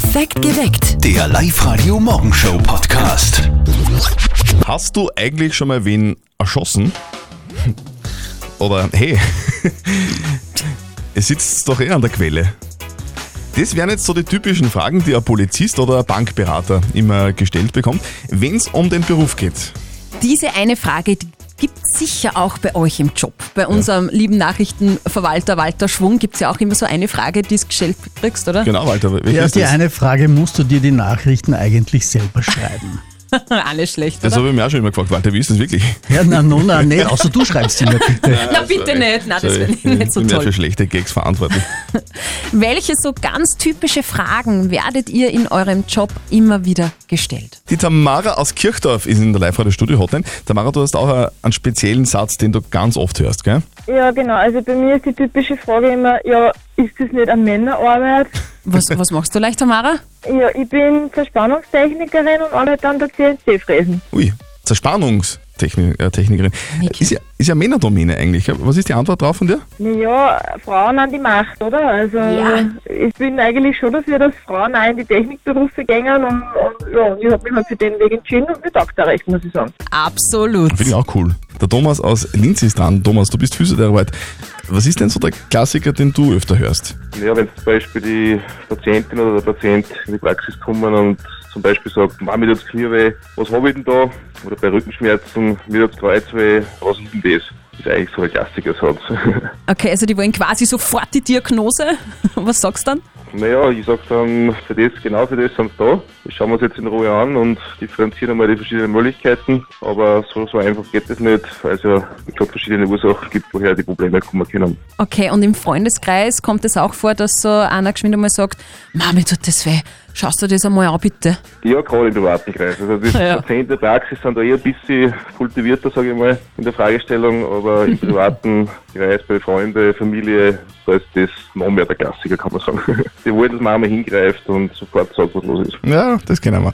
Perfekt geweckt. Der Live-Radio Morgenshow Podcast. Hast du eigentlich schon mal wen erschossen? Oder hey, es sitzt doch eh an der Quelle. Das wären jetzt so die typischen Fragen, die ein Polizist oder ein Bankberater immer gestellt bekommt, wenn es um den Beruf geht. Diese eine Frage die gibt sicher auch bei euch im Job. Bei unserem lieben Nachrichtenverwalter Walter Schwung gibt es ja auch immer so eine Frage, die du gestellt kriegst, oder? Genau, Walter, welche Ja, ist die das? eine Frage musst du dir die Nachrichten eigentlich selber schreiben. Alles schlecht, Das habe ich mir auch schon immer gefragt, Walter, wie ist das wirklich? Ja, na, no, na, nee, außer du schreibst sie mir bitte. Na bitte nicht, na das Sorry, wäre nicht so ich bin ja für toll. schlechte Gags verantwortlich. Welche so ganz typische Fragen werdet ihr in eurem Job immer wieder gestellt? Die Tamara aus Kirchdorf ist in der Live-Radio-Studio-Hotline. Tamara, du hast auch äh, einen speziellen Satz, den du ganz oft hörst, gell? Ja, genau. Also bei mir ist die typische Frage immer, ja, ist das nicht eine Männerarbeit? Was, was machst du leicht, Tamara? Ja, ich bin Verspannungstechnikerin und arbeite an der CNC-Fräsen. Ui, Zerspannungstechnikerin. Äh, Technikerin. Ist, ja, ist ja Männerdomäne eigentlich. Was ist die Antwort drauf von dir? Naja, Frauen an die Macht, oder? Also Ja. ich bin eigentlich schon dafür, dass Frauen auch in die Technikberufe gehen und, und ja, ich habe mich halt für den Weg entschieden und mir taugt da recht, muss ich sagen. Absolut. Finde ich auch cool. Der Thomas aus Linz ist dran. Thomas, du bist Physiotherapeut. Was ist denn so der Klassiker, den du öfter hörst? Ja, wenn zum Beispiel die Patientin oder der Patient in die Praxis kommen und zum Beispiel sagt, Mama, mir tut's Knie weh, was habe ich denn da? Oder bei Rückenschmerzen, mir tut's Kreuz weh, was ist denn das? Das ist eigentlich so ein Klassikersatz. Okay, also die wollen quasi sofort die Diagnose. Was sagst du dann? Naja, ich sag dann, für das, genau für das sind sie da. Das schauen wir uns jetzt in Ruhe an und differenzieren einmal die verschiedenen Möglichkeiten. Aber so, so einfach geht das nicht, weil es ja, ich glaube, verschiedene Ursachen gibt, woher die Probleme kommen können. Okay, und im Freundeskreis kommt es auch vor, dass so einer geschwind einmal sagt, Mami, tut das weh. Schaust du das einmal an, bitte? Ja, gerade im privaten Kreis. Also die Ja. Patienten der Praxis sind da eher ein bisschen kultivierter, sage ich mal, in der Fragestellung, aber im privaten Kreis bei Freunde, Familie, da ist das noch mehr der Klassiker, kann man sagen. Die wollen, dass man einmal hingreift und sofort sagt, was los ist. Ja, das kennen wir.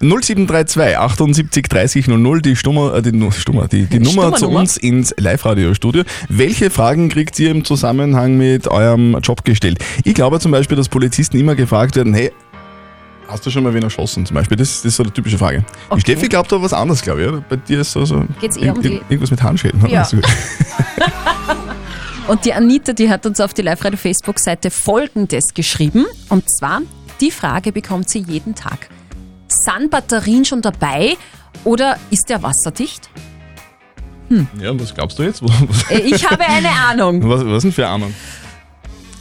0732 78 30 00, die, Stummer, äh, die, Stummer, die, die Nummer zu uns ins Live-Radio-Studio. Welche Fragen kriegt ihr im Zusammenhang mit eurem Job gestellt? Ich glaube zum Beispiel, dass Polizisten immer gefragt werden, hey, hast du schon mal wen erschossen? Zum Beispiel, das, das ist so eine typische Frage. Okay. Die Steffi glaubt da was anderes, glaube ich. Oder? Bei dir ist so, so Geht's eher um die- irgendwas mit Handschellen. oder? Ja. So. Und die Anita, die hat uns auf die Live-Radio-Facebook-Seite Folgendes geschrieben. Und zwar, die Frage bekommt sie jeden Tag. Sind Batterien schon dabei oder ist der wasserdicht? Ja, und was glaubst du jetzt? Äh, Ich habe eine Ahnung. was, was denn für Ahnung?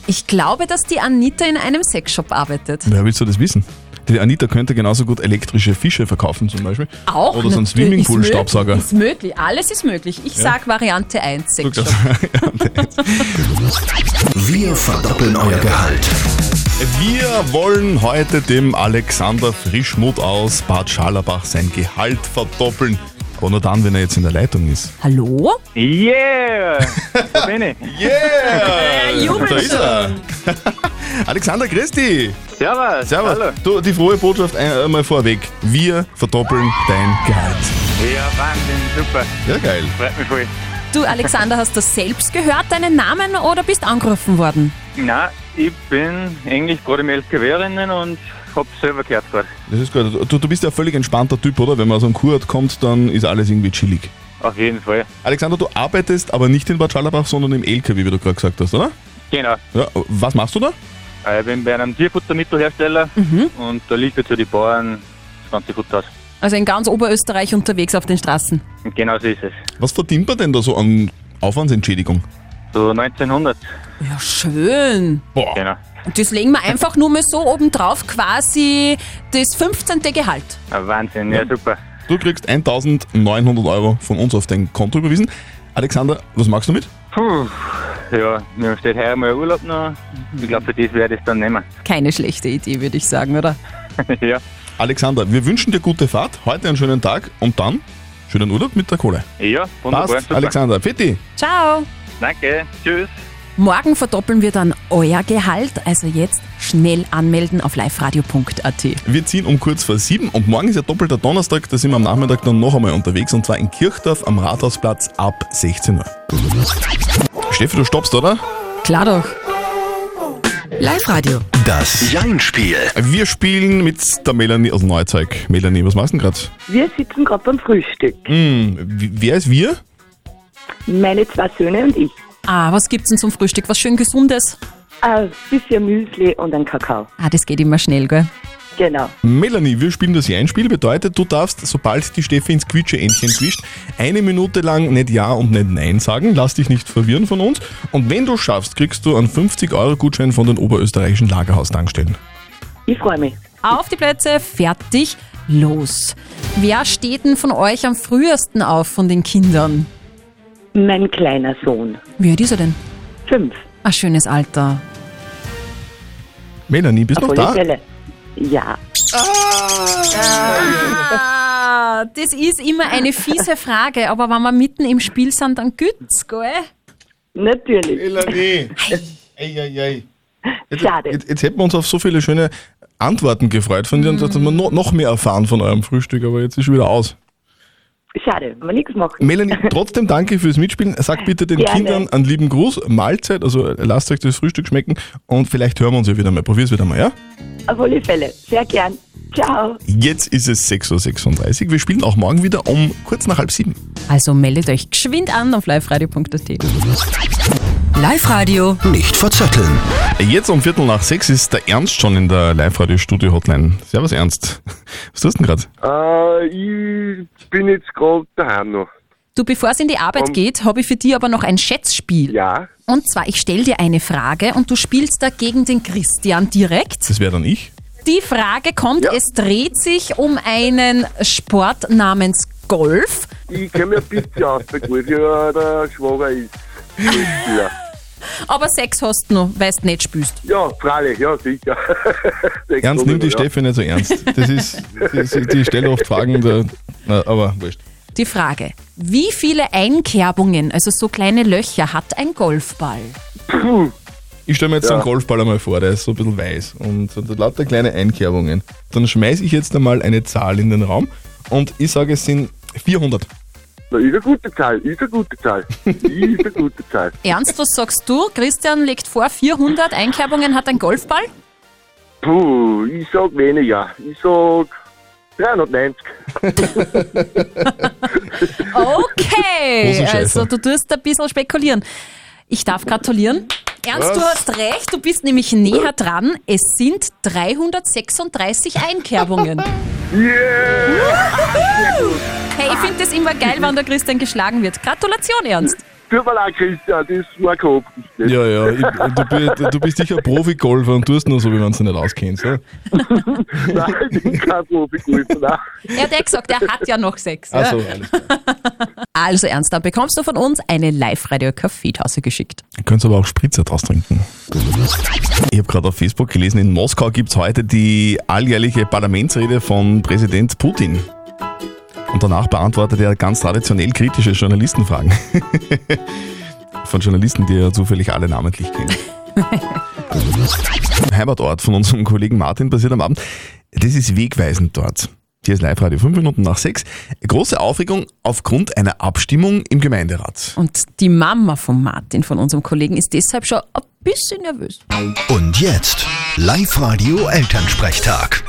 Ich glaube, dass die Anita in einem Sexshop arbeitet. Wer willst du das wissen? Die Anita könnte genauso gut elektrische Fische verkaufen zum Beispiel. Auch Oder so ein natürlich. Swimmingpool-Staubsauger. Ist möglich, ist möglich. alles ist möglich. Ich sag Variante 1, Guck das. Sexshop. Wir verdoppeln euer Gehalt. Wir wollen heute dem Alexander Frischmuth aus Bad Scharlabach sein Gehalt verdoppeln. Aber nur dann, wenn er jetzt in der Leitung ist. Hallo? Yeah! Da bin ich. Yeah! jubelt da ist er. Alexander Christi. Servus. Servus. Hallo. Du, die frohe Botschaft ein- einmal vorweg. Wir verdoppeln dein Gehalt. Ja, Wahnsinn, super. Ja, geil. Freut mich voll. Du, Alexander, hast du selbst gehört, deinen Namen, oder bist angerufen worden? Nein, ich bin eigentlich gerade im LKW-Rennen und hab selber gehört gerade. Das ist gut. Du, du bist ja ein völlig entspannter Typ, oder? Wenn man aus einem Kurt kommt, dann ist alles irgendwie chillig. Auf jeden Fall. Alexander, du arbeitest aber nicht in Bad Scharlabach, sondern im LKW, wie du gerade gesagt hast, oder? Genau. Ja, was machst du da? Äh, Ich bin bei einem Tierfuttermittelhersteller und da liefert für die Bauern das ganze Futter aus. Also in ganz Oberösterreich unterwegs auf den Straßen. Genau so ist es. Was verdient man denn da so an Aufwandsentschädigung? So 1900. Ja, schön. Boah. Genau. Und das legen wir einfach nur mal so obendrauf, quasi das 15. Gehalt. Ein Wahnsinn, ja, super. Du kriegst 1900 Euro von uns auf dein Konto überwiesen. Alexander, was machst du mit? Puh. Ja, mir steht heuer mal Urlaub noch. Ich glaube, für das werde ich es dann nehmen. Keine schlechte Idee, würde ich sagen, oder? ja. Alexander, wir wünschen dir gute Fahrt, heute einen schönen Tag und dann schönen Urlaub mit der Kohle. Ja, wunderbar. Passt, super. Alexander. Fetti. Ciao. Danke. Tschüss. Morgen verdoppeln wir dann euer Gehalt, also jetzt schnell anmelden auf liveradio.at. Wir ziehen um kurz vor sieben und morgen ist ja doppelter Donnerstag, da sind wir am Nachmittag dann noch einmal unterwegs und zwar in Kirchdorf am Rathausplatz ab 16 Uhr. Steffi, du stoppst, oder? Klar doch. Live-Radio. Das Jein-Spiel. Wir spielen mit der Melanie aus Neuzeug. Melanie, was machst du denn gerade? Wir sitzen gerade beim Frühstück. Hm, wie- wer ist wir? Meine zwei Söhne und ich. Ah, was gibt's denn zum Frühstück? Was schön Gesundes? Ein bisschen Müsli und ein Kakao. Ah, das geht immer schnell, gell? Genau. Melanie, wir spielen das Jein-Spiel. Bedeutet, du darfst, sobald die Steffi ins Quietsche-Entchen quitscht, eine Minute lang nicht Ja und nicht Nein sagen. Lass dich nicht verwirren von uns. Und wenn du schaffst, kriegst du einen 50-Euro-Gutschein von den oberösterreichischen Lagerhaus-Tankstellen. Ich freue mich. Auf die Plätze, fertig, los. Wer steht denn von euch am frühesten auf von den Kindern? Mein kleiner Sohn. Wie alt ist er denn? Fünf. Ein schönes Alter. Melanie, bist du noch da? Fälle. Ja. Ah, das ist immer eine fiese Frage, aber wenn wir mitten im Spiel sind, dann güt's, gell? Natürlich. Melanie. Ei, ei, ei. Jetzt, Schade. jetzt, jetzt hätten wir uns auf so viele schöne Antworten gefreut von dir und dass wir noch, noch mehr erfahren von eurem Frühstück, aber jetzt ist schon wieder aus. Schade, man nichts machen. Melanie, trotzdem danke fürs Mitspielen. Sag bitte den Gerne. Kindern einen lieben Gruß, Mahlzeit, also lasst euch das Frühstück schmecken und vielleicht hören wir uns ja wieder mal. Probier's wieder mal, ja? Auf alle Fälle. Sehr gern. Ciao. Jetzt ist es 6.36 Uhr. Wir spielen auch morgen wieder um kurz nach halb sieben. Also meldet euch geschwind an auf liveradio.at. Live-Radio. Nicht verzetteln. Jetzt um Viertel nach sechs ist der Ernst schon in der Live-Radio-Studio-Hotline. Servus Ernst. Was tust du denn gerade? Äh, ich bin jetzt gerade daheim noch. Du, bevor es in die Arbeit Um- geht, habe ich für dich aber noch ein Schätzspiel. Ja, Und zwar, ich stelle dir eine Frage und du spielst da gegen den Christian direkt. Das wäre dann ich. Die Frage kommt, Ja. es dreht sich um einen Sport namens Golf. ich kenne mich ein bisschen aus bei Golf. Ja, der Schwager ist Golfspieler. Aber Sex hast du noch, weil du nicht spielst. Ja, freilich, ja, sicher. Ernst, nimm die ja. Steffi nicht so ernst. Das ist, die, die, die stellt oft Fragen, da, na, aber wurscht. Die Frage, wie viele Einkerbungen, also so kleine Löcher, hat ein Golfball? Ich stelle mir jetzt so Ja. einen Golfball einmal vor, der ist so ein bisschen weiß und, und hat lauter kleine Einkerbungen. Dann schmeiße ich jetzt einmal eine Zahl in den Raum und ich sage, es sind 400. Na, ist eine gute Zahl, ist eine gute Zahl. ist eine gute Zahl. Ernst, was sagst du? Christian legt vor, 400 Einkerbungen hat ein Golfball? Puh, ich sag weniger. Ich sag 390. Okay, also du tust ein bisschen spekulieren. Ich darf gratulieren. Ernst, du Was? hast recht, du bist nämlich näher dran. Es sind 336 Einkerbungen. Hey, ich finde das immer geil, wenn der Christian geschlagen wird. Gratulation, Ernst. Tut mir leid, Christian, das war nicht. Ja, ja, ich, du, bi- du bist sicher Profi-Golfer und tust nur so, wie man es nicht auskennst. Ja? Nein, ich bin kein Profi-Golfer. nein. Er hat ja gesagt, er hat ja noch sechs. Ja? Also, alles klar. Also Ernst, dann bekommst du von uns eine Live-Radio-Kaffeetasse geschickt. Ihr könnt aber auch Spritzer draus trinken. Ich habe gerade auf Facebook gelesen, in Moskau gibt es heute die alljährliche Parlamentsrede von Präsident Putin. Und danach beantwortet er ganz traditionell kritische Journalistenfragen. von Journalisten, die er zufällig alle namentlich kennt. Heimatort von unserem Kollegen Martin passiert am Abend. Das ist wegweisend dort. Hier ist Live-Radio 5 Minuten nach 6. Große Aufregung aufgrund einer Abstimmung im Gemeinderat. Und die Mama von Martin, von unserem Kollegen, ist deshalb schon ein bisschen nervös. Und jetzt Live-Radio Elternsprechtag.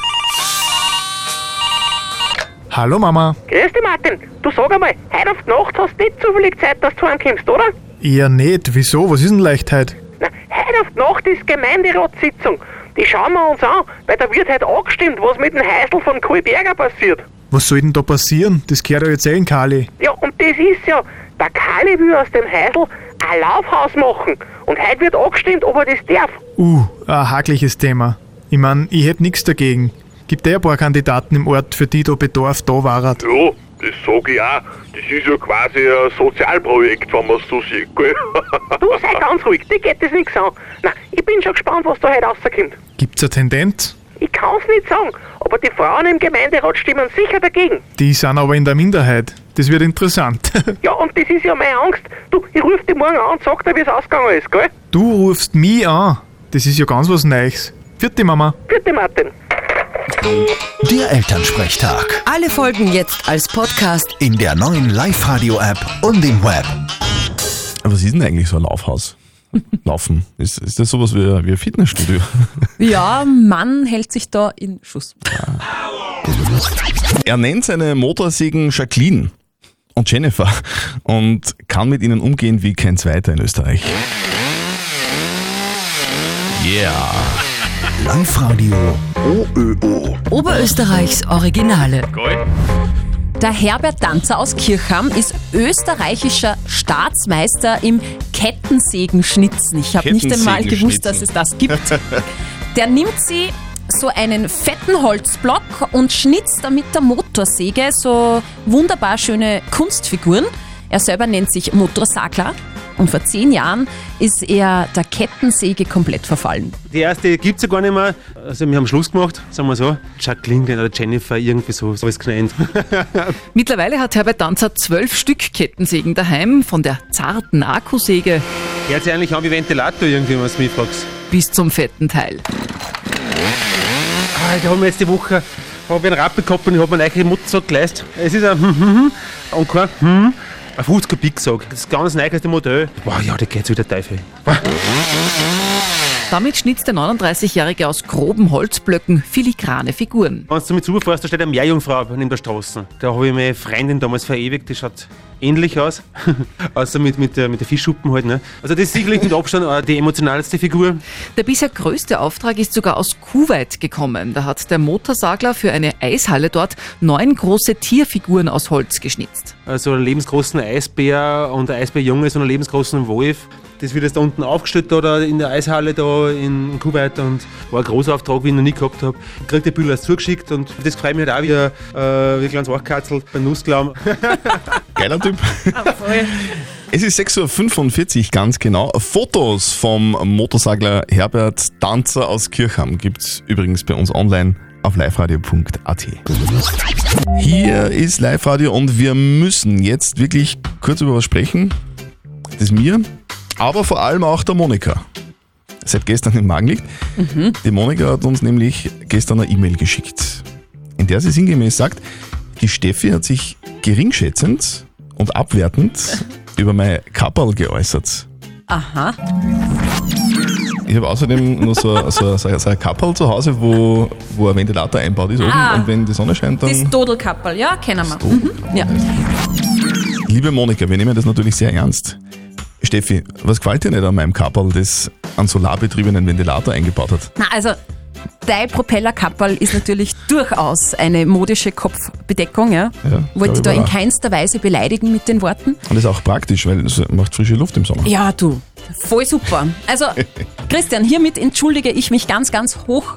Hallo Mama. Grüß dich, Martin. Du sag einmal, heute auf die Nacht hast du nicht zufällig Zeit, dass du heimkommst, oder? Eher nicht. Wieso? Was ist denn Leichtheit? Na, heute auf die Nacht ist Gemeinderatssitzung. Die schauen wir uns an, weil da wird heute angestimmt, was mit dem Heisel von Kohlberger passiert. Was soll denn da passieren? Das gehört ja jetzt eh in Kali. Ja, und das ist ja, der Kali will aus dem Heisel ein Laufhaus machen. Und heute wird angestimmt, ob er das darf. Uh, ein hakliches Thema. Ich mein, ich hätt nichts dagegen. Gibt eh ein paar Kandidaten im Ort, für die da Bedarf da war. Ja, das sag ich auch. Das ist ja quasi ein Sozialprojekt, wenn man es so sieht, gell? Du sei ganz ruhig, dir geht das nichts an. Na, ich bin schon gespannt, was da heute rauskommt. Gibt's eine Tendenz? Ich kann's nicht sagen, aber die Frauen im Gemeinderat stimmen sicher dagegen. Die sind aber in der Minderheit. Das wird interessant. Ja, und das ist ja meine Angst. Du, ich ruf dich morgen an und sag dir, wie es ausgegangen ist, gell? du rufst mich an. Das ist ja ganz was Neues. Vierte Mama. Bitte, Martin. Der Elternsprechtag. Alle Folgen jetzt als Podcast. In der neuen Live-Radio-App und im Web. Was ist denn eigentlich so ein Laufhaus? Laufen. Ist, ist das sowas wie, wie ein Fitnessstudio? Ja, Mann hält sich da in Schuss. Er nennt seine Motorsägen Jacqueline und Jennifer und kann mit ihnen umgehen wie kein zweiter in Österreich. Yeah. Live-Radio OÖO. Oberösterreichs Originale. Der Herbert Danzer aus Kirchham ist österreichischer Staatsmeister im Kettensägenschnitzen. Ich habe nicht einmal gewusst, dass es das gibt. Der nimmt sie so einen fetten Holzblock und schnitzt da mit der Motorsäge so wunderbar schöne Kunstfiguren. Er selber nennt sich Motorsagler und vor zehn Jahren ist er der Kettensäge komplett verfallen. Die erste gibt es ja gar nicht mehr. Also wir haben Schluss gemacht, sagen wir so. Jacqueline oder Jennifer, irgendwie so, so ist genannt. Mittlerweile hat Herbert Danzer zwölf Stück Kettensägen daheim, von der zarten Akkusäge Hört sich eigentlich an wie Ventilator irgendwie, wenn du mich fragst. bis zum fetten Teil. Ah, da haben wir jetzt die Woche hab ich einen Rappel gehabt und ich habe mir eine Motorsack geleistet. Es ist ein hm, hm, hm und kein hm, ein 50 Kubik Sack. Das ganz neueste Modell. Wow, ja, da geht's wieder Teufel. Wow. Damit schnitzt der 39-Jährige aus groben Holzblöcken filigrane Figuren. Wenn du mit rüberfährst, da steht eine Meerjungfrau neben der Straße. Da habe ich meine Freundin damals verewigt, die schaut ähnlich aus. Außer mit, mit, der, mit der Fischschuppen halt. Ne? Also das ist sicherlich mit Abstand äh, die emotionalste Figur. Der bisher größte Auftrag ist sogar aus Kuwait gekommen. Da hat der Motorsagler für eine Eishalle dort neun große Tierfiguren aus Holz geschnitzt. Also einen lebensgroßen Eisbär und ein Eisbärjunge, so einen lebensgroßen Wolf. Das wird jetzt da unten aufgestellt da in der Eishalle da in Kuwait und war ein großer Auftrag, wie ich noch nie gehabt habe. Kriegt der Bilder erst zugeschickt und das freut mich halt auch wie ein, äh, wie ein kleines Wachkatzel beim Nussklaum. Geiler Typ. Es ist 6.45 Uhr ganz genau. Fotos vom Motorsagler Herbert Danzer aus Kirchham gibt es übrigens bei uns online auf liveradio.at. Hier ist Live-Radio und wir müssen jetzt wirklich kurz über was sprechen, das mir, aber vor allem auch der Monika seit gestern im Magen liegt. Die Monika hat uns nämlich gestern eine E-Mail geschickt, in der sie sinngemäß sagt, die Steffi hat sich geringschätzend und abwertend über mein Kapperl geäußert. Aha. Ich habe außerdem noch so, so, so, so ein Kapperl zu Hause, wo, wo ein Ventilator einbaut ist oben Ah. und wenn die Sonne scheint, dann... Das Dodelkappel, ja, kennen wir. Mhm. Ja. Liebe Monika, wir nehmen das natürlich sehr ernst. Steffi, was gefällt dir nicht an meinem Kapperl, das einen solarbetriebenen Ventilator eingebaut hat? Na, also, dein Propellerkapperl ist natürlich durchaus eine modische Kopfbedeckung, ja. Ja, Wollte da in keinster Weise beleidigen mit den Worten. Und das ist auch praktisch, weil es macht frische Luft im Sommer. Ja, du, voll super. Also, Christian, hiermit entschuldige ich mich ganz, ganz hoch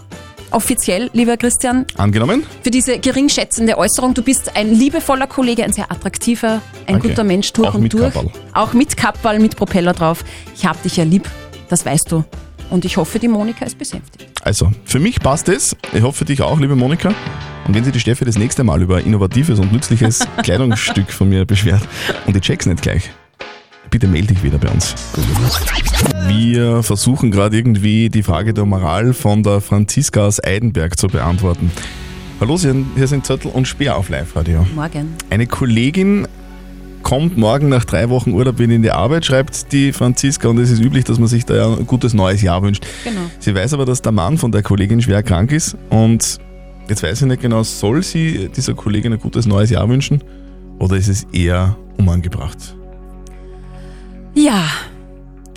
offiziell, lieber Christian, Angenommen? für diese geringschätzende Äußerung. Du bist ein liebevoller Kollege, ein sehr attraktiver, ein Danke. guter Mensch durch Auch und mit durch. Kapperl. Auch mit Kapperl, mit Propeller drauf. Ich hab dich ja lieb, das weißt du. Und ich hoffe, die Monika ist besänftigt. Also, für mich passt es. Ich hoffe für dich auch, liebe Monika. Und wenn sich die Steffi das nächste Mal über ein innovatives und nützliches Kleidungsstück von mir beschwert und ich check's nicht gleich, bitte melde dich wieder bei uns. Wir versuchen gerade irgendwie die Frage der Moral von der Franziska aus Eidenberg zu beantworten. Hallo, hier sind Zettel und Speer auf Live-Radio. Morgen. Eine Kollegin kommt morgen nach drei Wochen Urlaub wieder in die Arbeit, schreibt die Franziska, und es ist üblich, dass man sich da ja ein gutes neues Jahr wünscht. Genau. Sie weiß aber, dass der Mann von der Kollegin schwer krank ist und jetzt weiß ich nicht genau, soll sie dieser Kollegin ein gutes neues Jahr wünschen oder ist es eher unangebracht? Ja,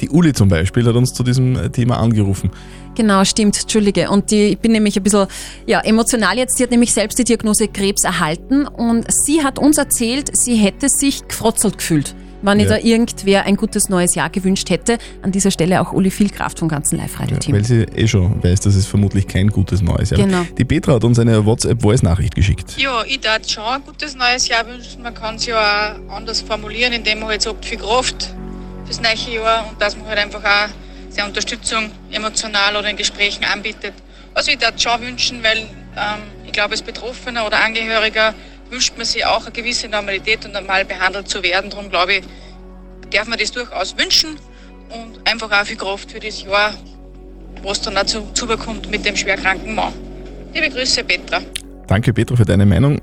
Die Uli zum Beispiel hat uns zu diesem äh, Thema angerufen. Genau, stimmt, Entschuldige. Und die, ich bin nämlich ein bisschen ja, emotional jetzt. Sie hat nämlich selbst die Diagnose Krebs erhalten und sie hat uns erzählt, sie hätte sich gefrotzelt gefühlt, wenn ihr Ja. da irgendwer ein gutes neues Jahr gewünscht hätte. An dieser Stelle auch Uli viel Kraft vom ganzen Live-Radio-Team. Weil sie eh schon weiß, dass es vermutlich kein gutes neues Jahr Genau. Die Petra hat uns eine WhatsApp-Voice-Nachricht geschickt. Ja, ich darf schon ein gutes neues Jahr wünschen. Man kann es ja auch anders formulieren, indem man halt sagt, viel Kraft fürs neue Jahr und dass man halt einfach auch seine Unterstützung emotional oder in Gesprächen anbietet. Also ich darf schon wünschen, weil ähm, ich glaube, als Betroffener oder Angehöriger wünscht man sich auch eine gewisse Normalität und normal behandelt zu werden. Darum glaube ich, darf man das durchaus wünschen und einfach auch viel Kraft für das Jahr, was dann dazu zubekommt mit dem schwerkranken Mann. Liebe Grüße, Petra. Danke Petra für deine Meinung.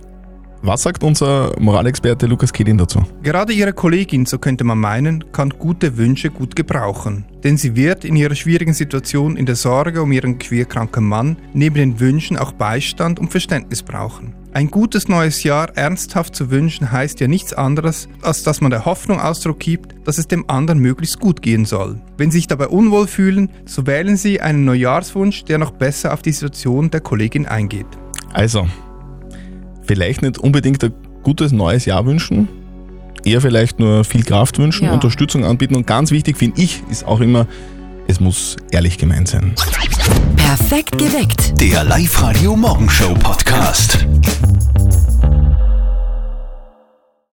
Was sagt unser Moralexperte Lukas Kedin dazu? Gerade Ihre Kollegin, so könnte man meinen, kann gute Wünsche gut gebrauchen. Denn sie wird in ihrer schwierigen Situation in der Sorge um ihren queerkranken Mann neben den Wünschen auch Beistand und Verständnis brauchen. Ein gutes neues Jahr ernsthaft zu wünschen heißt ja nichts anderes, als dass man der Hoffnung Ausdruck gibt, dass es dem anderen möglichst gut gehen soll. Wenn Sie sich dabei unwohl fühlen, so wählen Sie einen Neujahrswunsch, der noch besser auf die Situation der Kollegin eingeht. Also, vielleicht nicht unbedingt ein gutes neues Jahr wünschen, eher vielleicht nur viel Kraft wünschen, Ja. Unterstützung anbieten und ganz wichtig finde ich ist auch immer, es muss ehrlich gemeint sein. Perfekt geweckt. Der Live-Radio Morgenshow Podcast.